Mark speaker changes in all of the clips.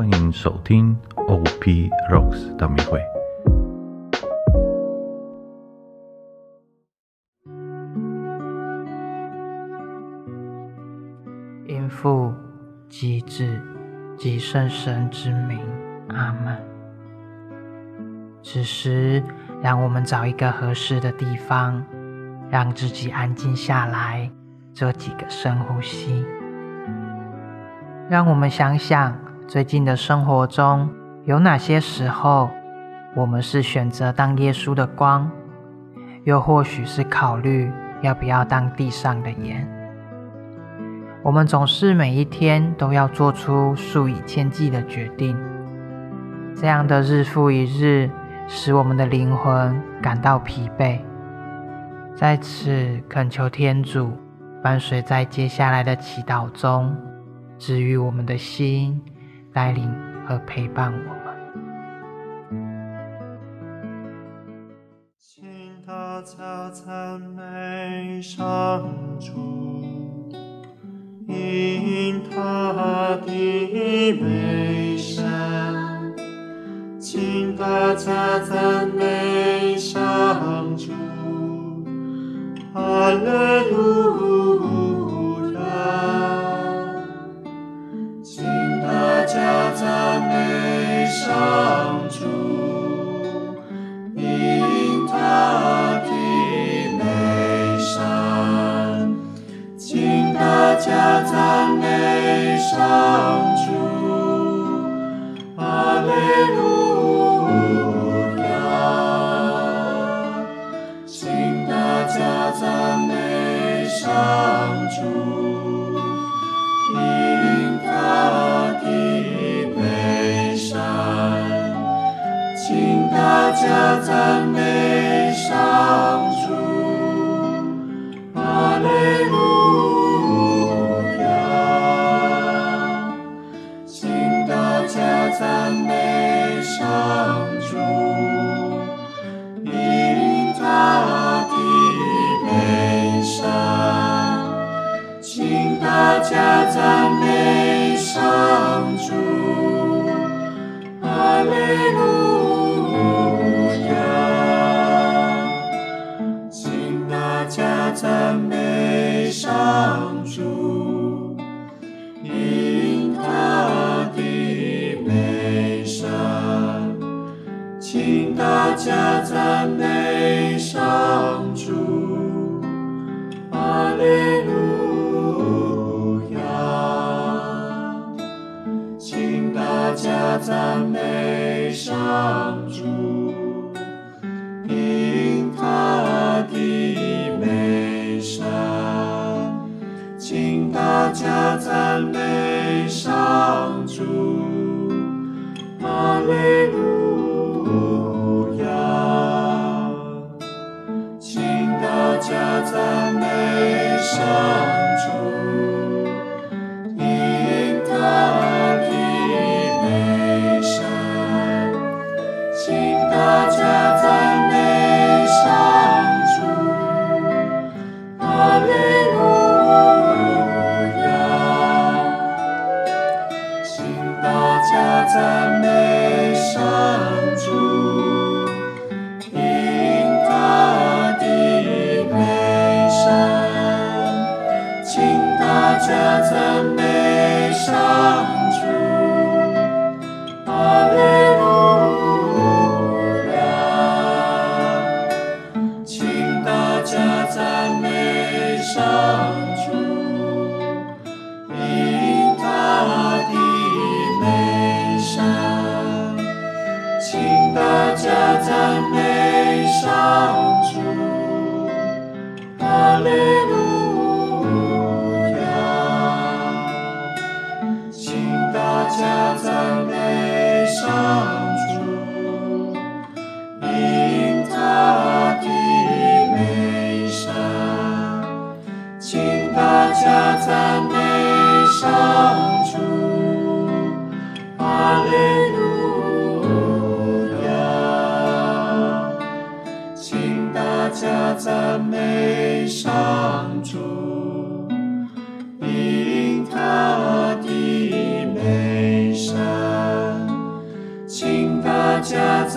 Speaker 1: 欢迎收听 OP Rocks 大迷会。
Speaker 2: 因父及子及圣神之名，阿门。此时，让我们找一个合适的地方，让自己安静下来，做几个深呼吸。让我们想想，最近的生活中有哪些时候，我们是选择当耶稣的光，又或许是考虑要不要当地上的盐。我们总是每一天都要做出数以千计的决定，这样的日复一日，使我们的灵魂感到疲惫。在此恳求天主，伴随在接下来的祈祷中，治愈我们的心，来临和陪伴我们。
Speaker 3: 请大家赞美上主，因他大家赞美上主的美请大家赞美上 come. shouts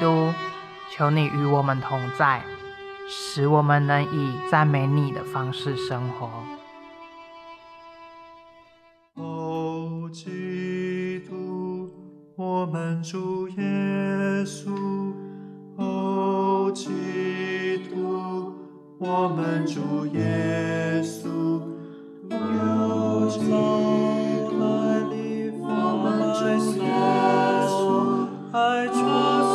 Speaker 3: 主，
Speaker 2: 求你与我们同在，使我们能以赞美你的方式生活。
Speaker 3: 哦，基督，我们主耶稣。哦，基督，我们主耶稣。哦，基督，我们主耶稣。爱主。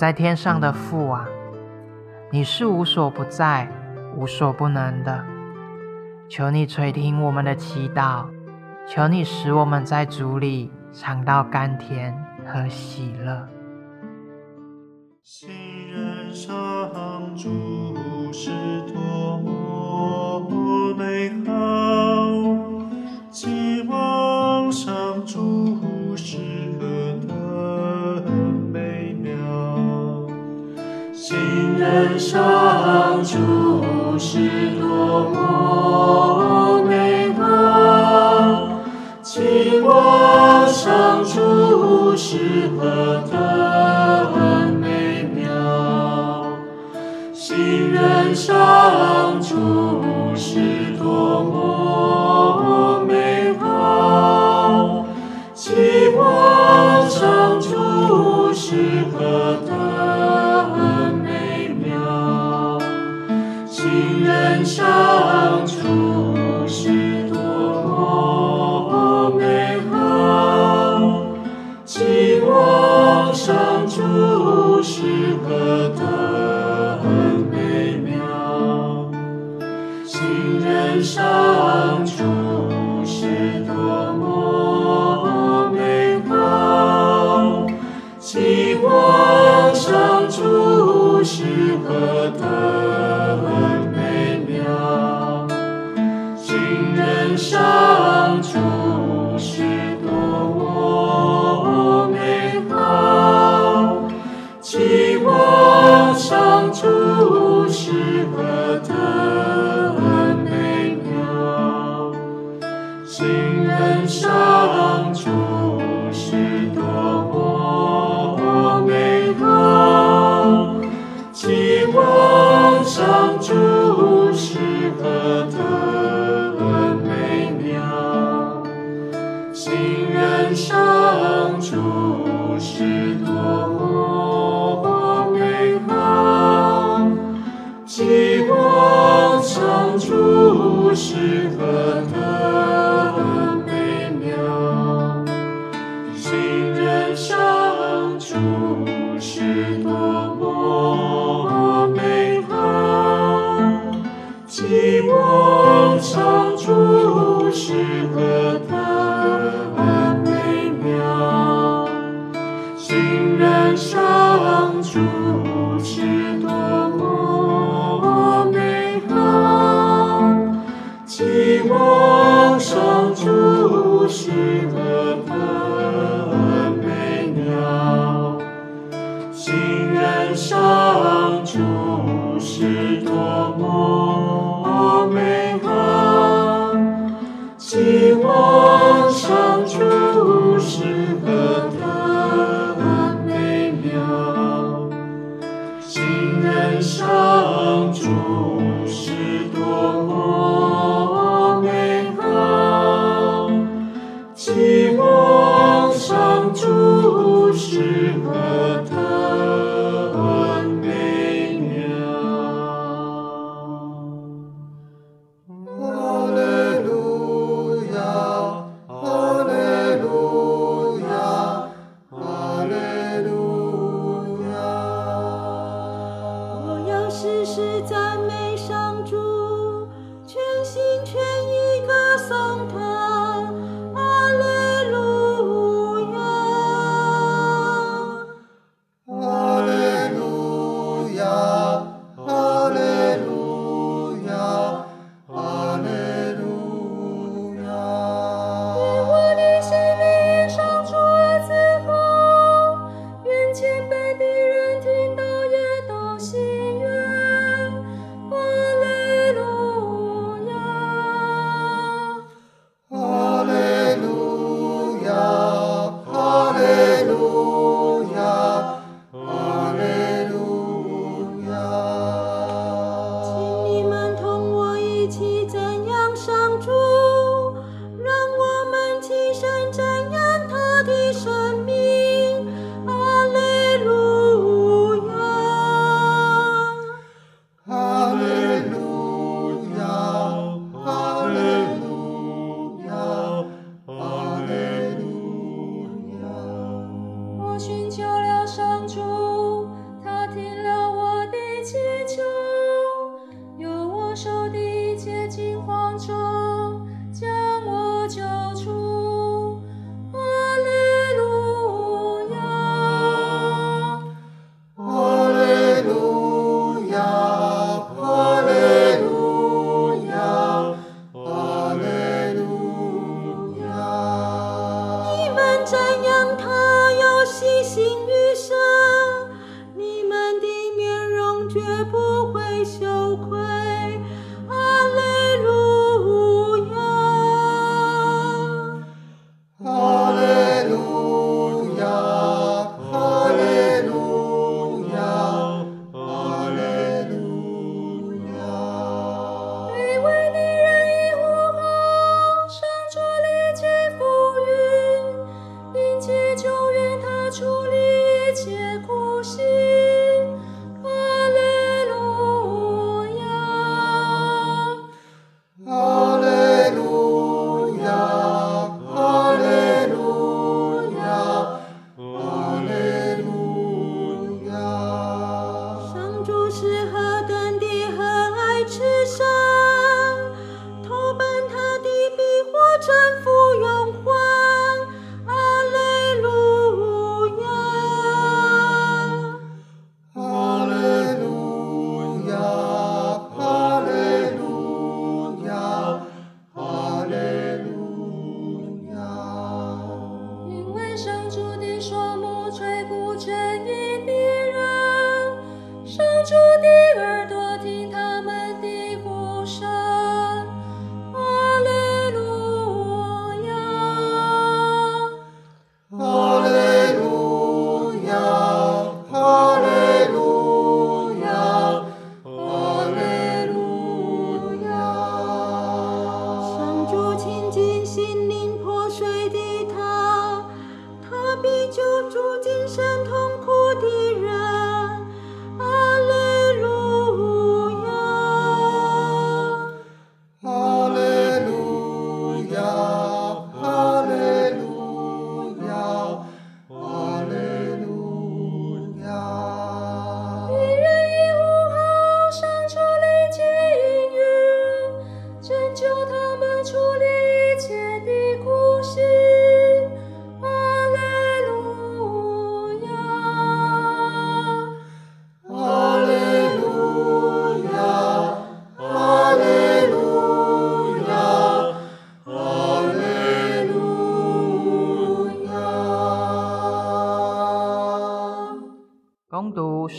Speaker 2: 在天上的父啊，你是无所不在、无所不能的。求你垂听我们的祈祷，求你使我们在主里尝到甘甜和喜乐。
Speaker 3: 人上主是多么美好，期望上主是何等美妙，心愿上主是多么美好，期望上主是何等。上主是多么美好，上是。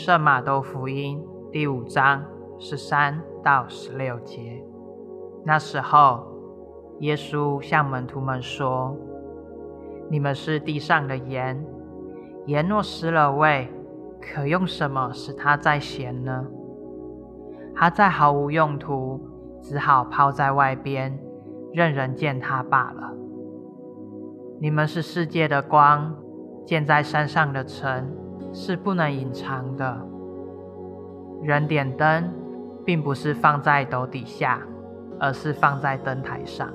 Speaker 2: 圣马窦福音第五章十三到十六节。那时候，耶稣向门徒们说：“你们是地上的盐，盐若失了味，可用什么使它再咸呢？它再毫无用途，只好抛在外边，任人践踏罢了。你们是世界的光，建在山上的城。”是不能隐藏的。人点灯，并不是放在斗底下，而是放在灯台上，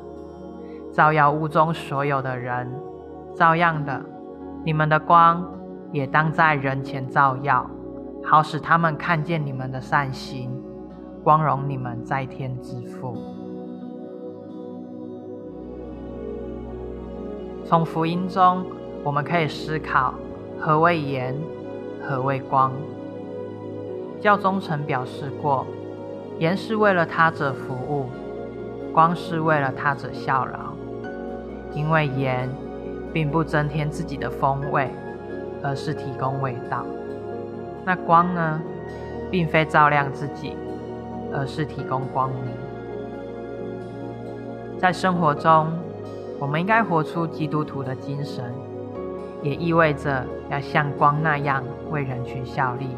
Speaker 2: 照耀屋中所有的人。照样的，你们的光也当在人前照耀，好使他们看见你们的善行，光荣你们在天之父。从福音中，我们可以思考何谓盐。何谓光？教宗曾表示过，盐是为了他者服务，光是为了他者效劳。因为盐并不增添自己的风味，而是提供味道。那光呢，并非照亮自己，而是提供光明。在生活中，我们应该活出基督徒的精神。也意味着要像光那样为人群效力，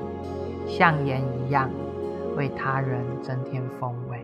Speaker 2: 像盐一样为他人增添风味。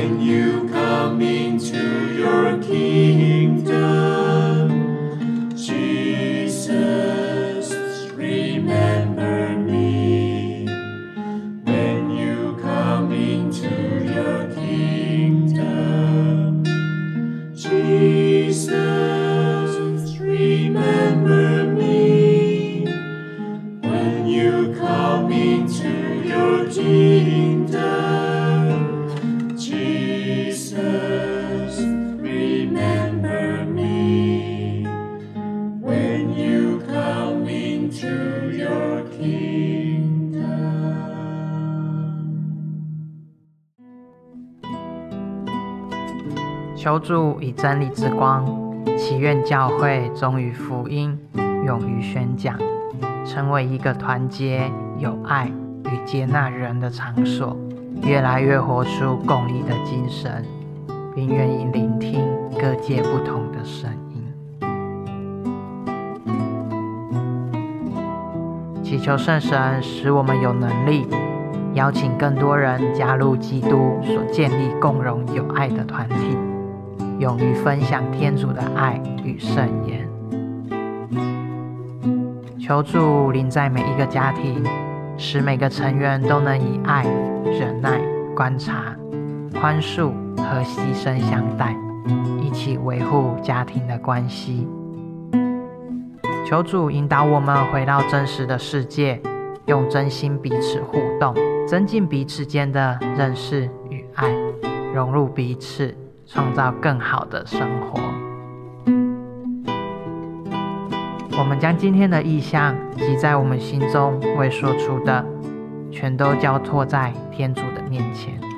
Speaker 4: When you come into your kingdom.
Speaker 2: 主以真理之光，祈愿教会忠于福音，勇于宣讲，成为一个团结、有爱与接纳人的场所，越来越活出共益的精神，并愿意聆听各界不同的声音。祈求圣神使我们有能力邀请更多人加入基督所建立共荣有爱的团体。勇于分享天主的爱与圣言。求助临在每一个家庭，使每个成员都能以爱、忍耐、观察、宽恕和牺牲相待，一起维护家庭的关系。求主引导我们回到真实的世界，用真心彼此互动，增进彼此间的认识与爱，融入彼此。
Speaker 4: 创造更好的生活。我们将今天的意象及在我们心中未说出的全都交托在天主的面前。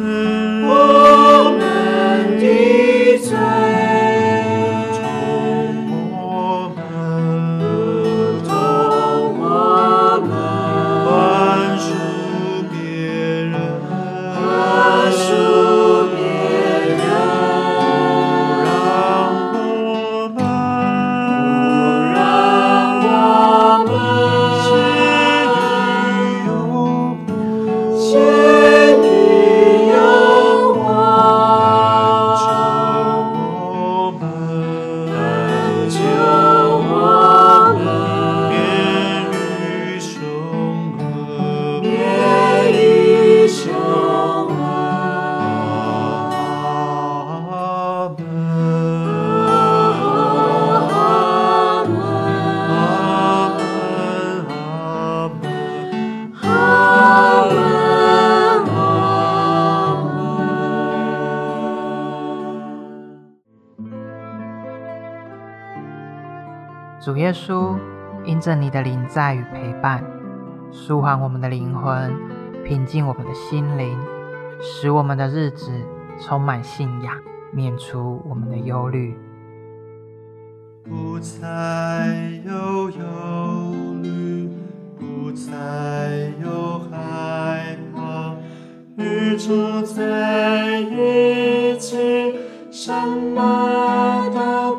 Speaker 3: Mm-hmm. 在于
Speaker 4: 陪伴舒缓我们的灵魂平静我们的心灵使我们的日子充满信仰免除我们的忧虑。
Speaker 3: 不再有忧虑不再有害怕与主在一起什么都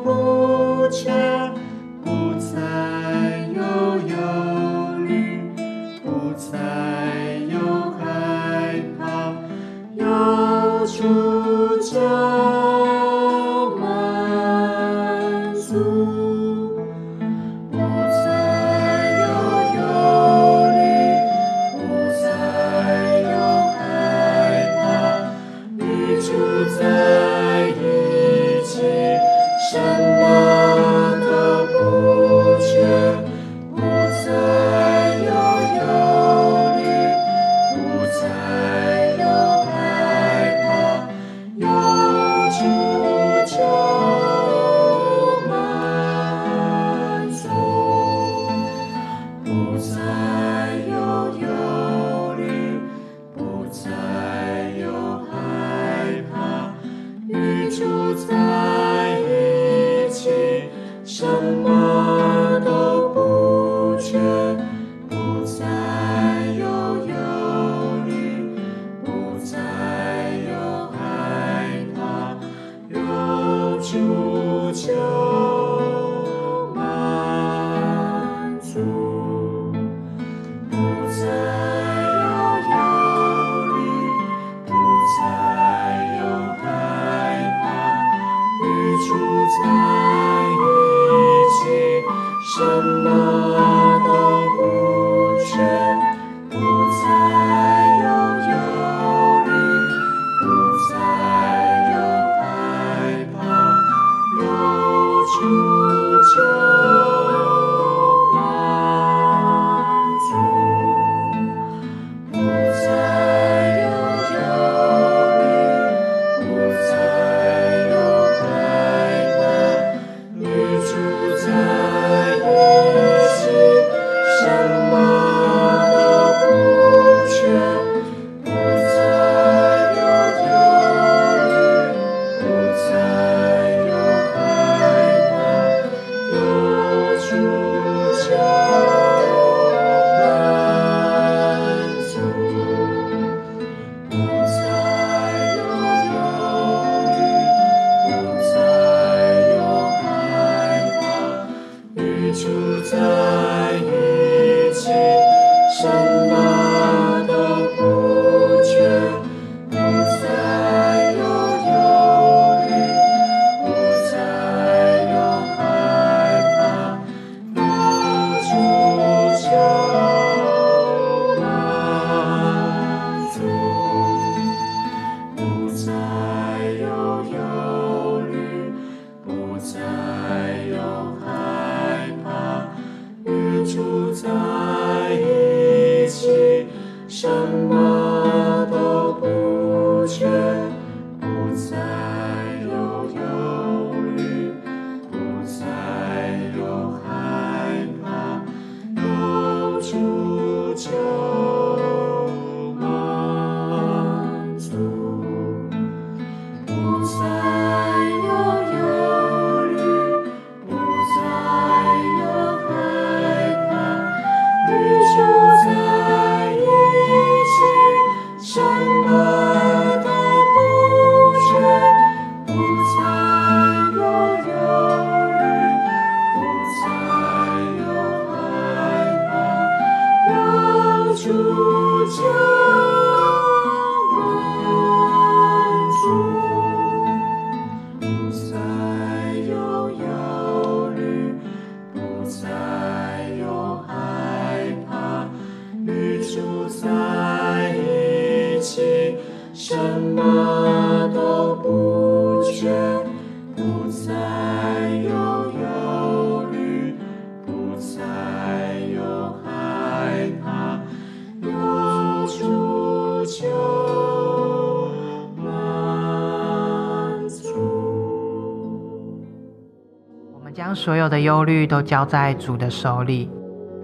Speaker 2: 所有的忧虑都交在主的手里，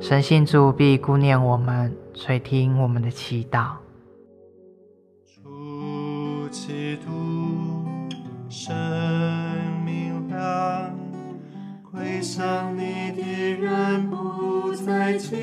Speaker 2: 神信主必顾念我们，垂听我们的祈祷。
Speaker 3: 主基督，生命粮，归向你的人不再饥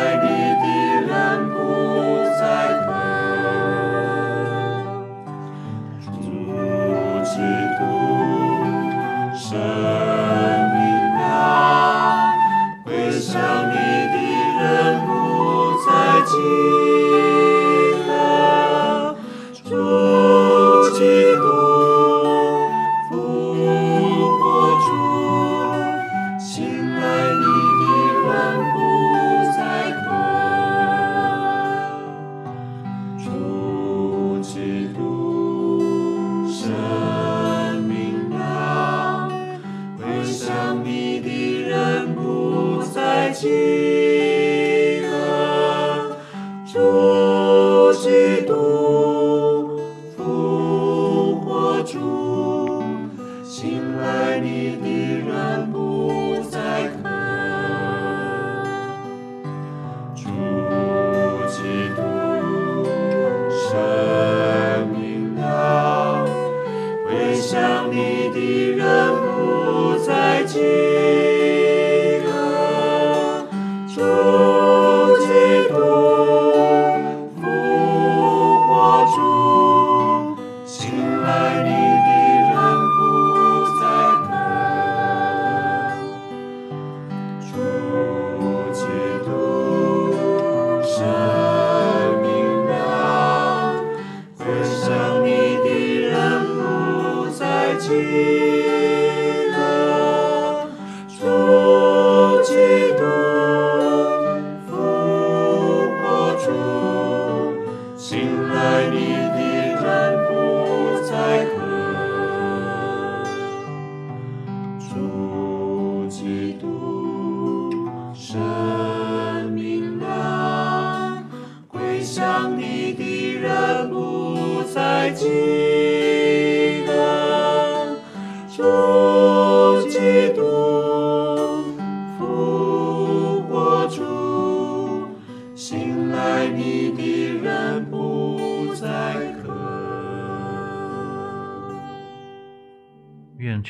Speaker 3: my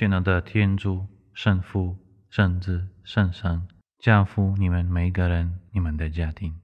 Speaker 3: 全能的天主、圣父、圣子、圣神加福你们每个人、你们的家庭。